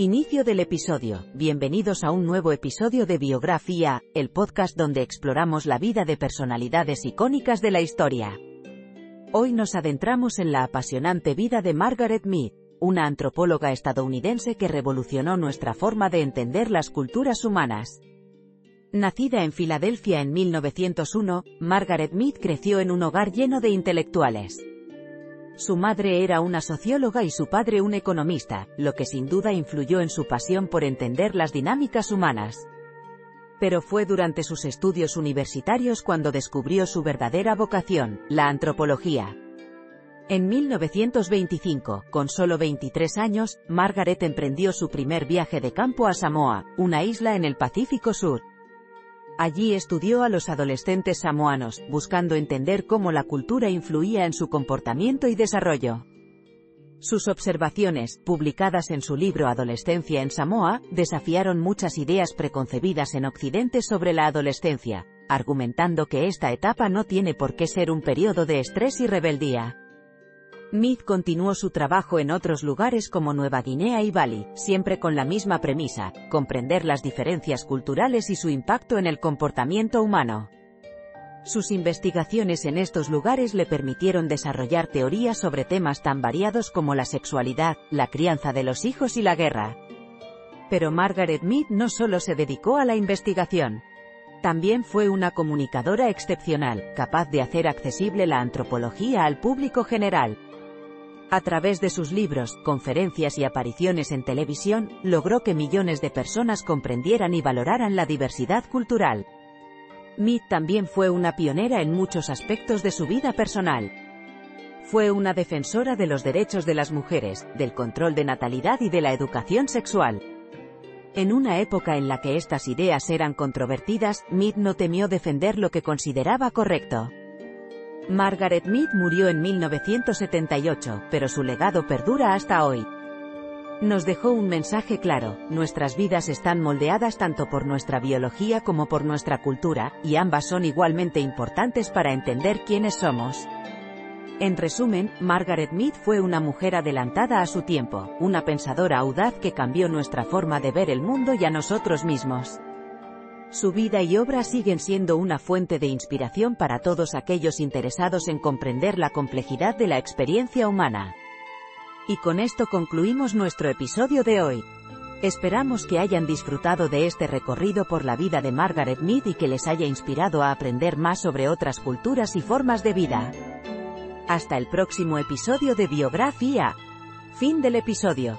Inicio del episodio. Bienvenidos a un nuevo episodio de Biografía, el podcast donde exploramos la vida de personalidades icónicas de la historia. Hoy nos adentramos en la apasionante vida de Margaret Mead, una antropóloga estadounidense que revolucionó nuestra forma de entender las culturas humanas. Nacida en Filadelfia en 1901, Margaret Mead creció en un hogar lleno de intelectuales. Su madre era una socióloga y su padre un economista, lo que sin duda influyó en su pasión por entender las dinámicas humanas. Pero fue durante sus estudios universitarios cuando descubrió su verdadera vocación, la antropología. En 1925, con solo 23 años, Margaret emprendió su primer viaje de campo a Samoa, una isla en el Pacífico Sur. Allí estudió a los adolescentes samoanos, buscando entender cómo la cultura influía en su comportamiento y desarrollo. Sus observaciones, publicadas en su libro Adolescencia en Samoa, desafiaron muchas ideas preconcebidas en Occidente sobre la adolescencia, argumentando que esta etapa no tiene por qué ser un periodo de estrés y rebeldía. Mead continuó su trabajo en otros lugares como Nueva Guinea y Bali, siempre con la misma premisa, comprender las diferencias culturales y su impacto en el comportamiento humano. Sus investigaciones en estos lugares le permitieron desarrollar teorías sobre temas tan variados como la sexualidad, la crianza de los hijos y la guerra. Pero Margaret Mead no solo se dedicó a la investigación. También fue una comunicadora excepcional, capaz de hacer accesible la antropología al público general. A través de sus libros, conferencias y apariciones en televisión, logró que millones de personas comprendieran y valoraran la diversidad cultural. Mead también fue una pionera en muchos aspectos de su vida personal. Fue una defensora de los derechos de las mujeres, del control de natalidad y de la educación sexual. En una época en la que estas ideas eran controvertidas, Mead no temió defender lo que consideraba correcto. Margaret Mead murió en 1978, pero su legado perdura hasta hoy. Nos dejó un mensaje claro, nuestras vidas están moldeadas tanto por nuestra biología como por nuestra cultura, y ambas son igualmente importantes para entender quiénes somos. En resumen, Margaret Mead fue una mujer adelantada a su tiempo, una pensadora audaz que cambió nuestra forma de ver el mundo y a nosotros mismos. Su vida y obra siguen siendo una fuente de inspiración para todos aquellos interesados en comprender la complejidad de la experiencia humana. Y con esto concluimos nuestro episodio de hoy. Esperamos que hayan disfrutado de este recorrido por la vida de Margaret Mead y que les haya inspirado a aprender más sobre otras culturas y formas de vida. Hasta el próximo episodio de Biografía. Fin del episodio.